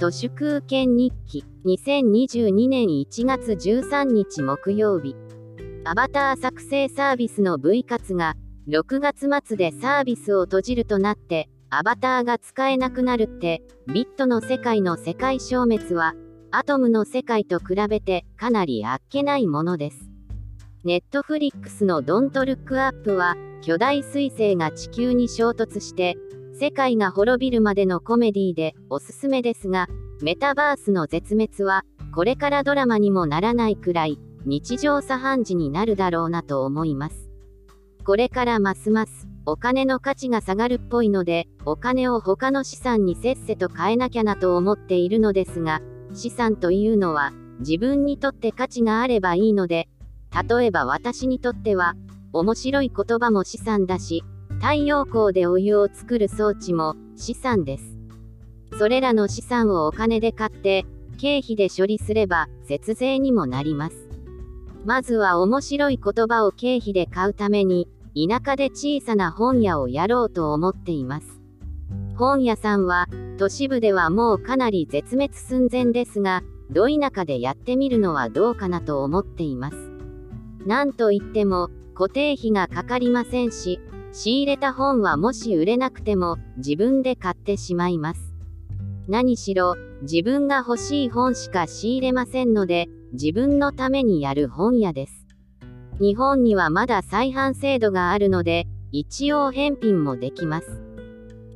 都市空権日記2022年1月13日木曜日アバター作成サービスの V 活が6月末でサービスを閉じるとなってアバターが使えなくなるってビットの世界の世界消滅はアトムの世界と比べてかなりあっけないものです。ネットフリックスのドントルックアップは巨大彗星が地球に衝突して世界が滅びるまでのコメディでおすすめですがメタバースの絶滅はこれからドラマにもならないくらい日常茶飯事になるだろうなと思います。これからますますお金の価値が下がるっぽいのでお金を他の資産にせっせと変えなきゃなと思っているのですが資産というのは自分にとって価値があればいいので例えば私にとっては面白い言葉も資産だし太陽光でお湯を作る装置も資産です。それらの資産をお金で買って経費で処理すれば節税にもなります。まずは面白い言葉を経費で買うために田舎で小さな本屋をやろうと思っています。本屋さんは都市部ではもうかなり絶滅寸前ですが、ど田舎でやってみるのはどうかなと思っています。なんといっても、固定費がかかりませんし、仕入れた本はもし売れなくても自分で買ってしまいます。何しろ、自分が欲しい本しか仕入れませんので、自分のためにやる本屋です。日本にはまだ再販制度があるので、一応返品もできます。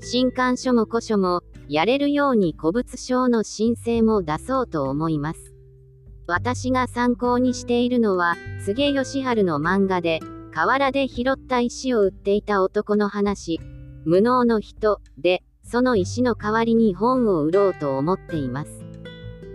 新刊書も古書もやれるように古物商の申請も出そうと思います。私が参考にしているのは、柘義治の漫画で、河原で拾った石を売っていた男の話、無能の人で、その石の代わりに本を売ろうと思っています。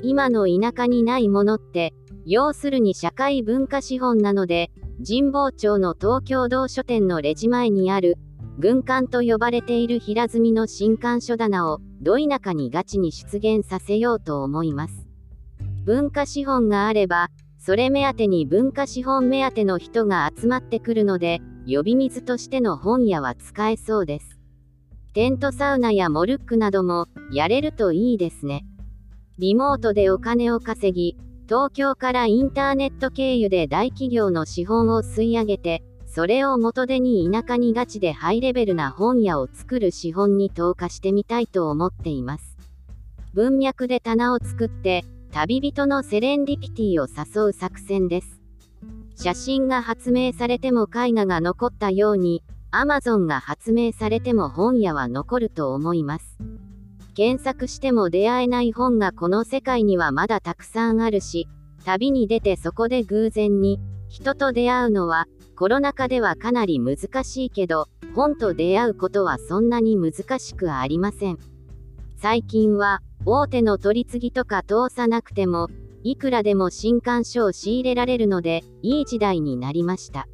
今の田舎にないものって、要するに社会文化資本なので、神保町の東京道書店のレジ前にある軍艦と呼ばれている平積みの新刊書棚をど田舎にガチに出現させようと思います。文化資本があれば、それ目当てに文化資本目当ての人が集まってくるので、呼び水としての本屋は使えそうです。テントサウナやモルックなどもやれるといいですね。リモートでお金を稼ぎ、東京からインターネット経由で大企業の資本を吸い上げて、それを元手に田舎にガチでハイレベルな本屋を作る資本に投下してみたいと思っています。文脈で棚を作って、旅人のセレンディピティを誘う作戦です。写真が発明されても絵画が残ったように、アマゾンが発明されても本屋は残ると思います。検索しても出会えない本がこの世界にはまだたくさんあるし、旅に出てそこで偶然に人と出会うのはコロナ禍ではかなり難しいけど、本と出会うことはそんなに難しくありません。最近は、大手の取り次ぎとか通さなくても、いくらでも新刊書を仕入れられるので、いい時代になりました。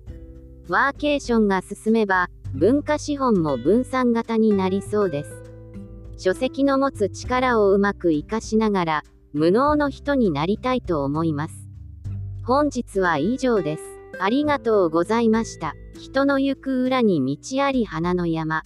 ワーケーションが進めば、文化資本も分散型になりそうです。書籍の持つ力をうまく活かしながら、無能の人になりたいと思います。本日は以上です。ありがとうございました。人の行く裏に道あり花の山。